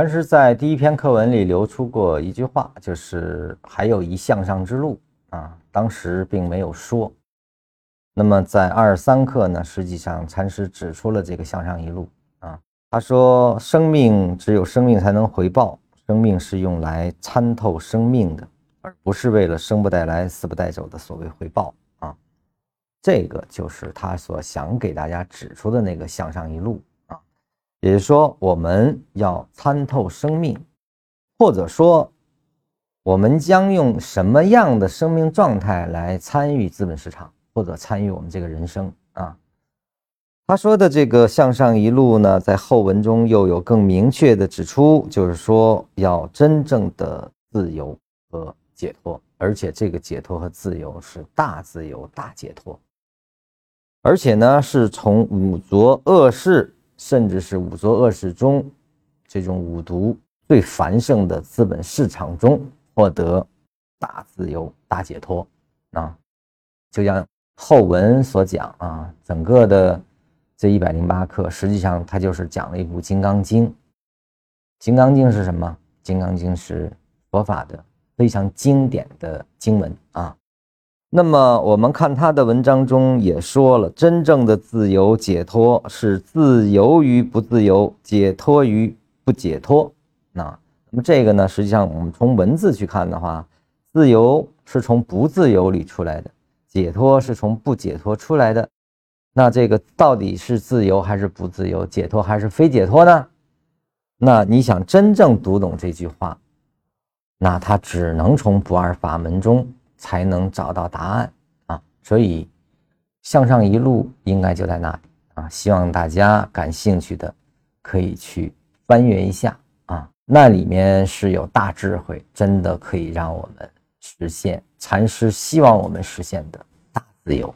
禅师在第一篇课文里留出过一句话，就是还有一向上之路啊，当时并没有说。那么在二十三课呢，实际上禅师指出了这个向上一路啊。他说，生命只有生命才能回报，生命是用来参透生命的，而不是为了生不带来死不带走的所谓回报啊。这个就是他所想给大家指出的那个向上一路。也就是说，我们要参透生命，或者说，我们将用什么样的生命状态来参与资本市场，或者参与我们这个人生啊？他说的这个向上一路呢，在后文中又有更明确的指出，就是说要真正的自由和解脱，而且这个解脱和自由是大自由、大解脱，而且呢，是从五浊恶世。甚至是五浊恶世中，这种五毒最繁盛的资本市场中获得大自由、大解脱啊！就像后文所讲啊，整个的这一百零八课，实际上它就是讲了一部《金刚经》。《金刚经》是什么？《金刚经》是佛法的非常经典的经文啊。那么我们看他的文章中也说了，真正的自由解脱是自由于不自由，解脱于不解脱。那那么这个呢，实际上我们从文字去看的话，自由是从不自由里出来的，解脱是从不解脱出来的。那这个到底是自由还是不自由，解脱还是非解脱呢？那你想真正读懂这句话，那他只能从不二法门中。才能找到答案啊！所以向上一路应该就在那里啊！希望大家感兴趣的可以去翻阅一下啊，那里面是有大智慧，真的可以让我们实现禅师希望我们实现的大自由。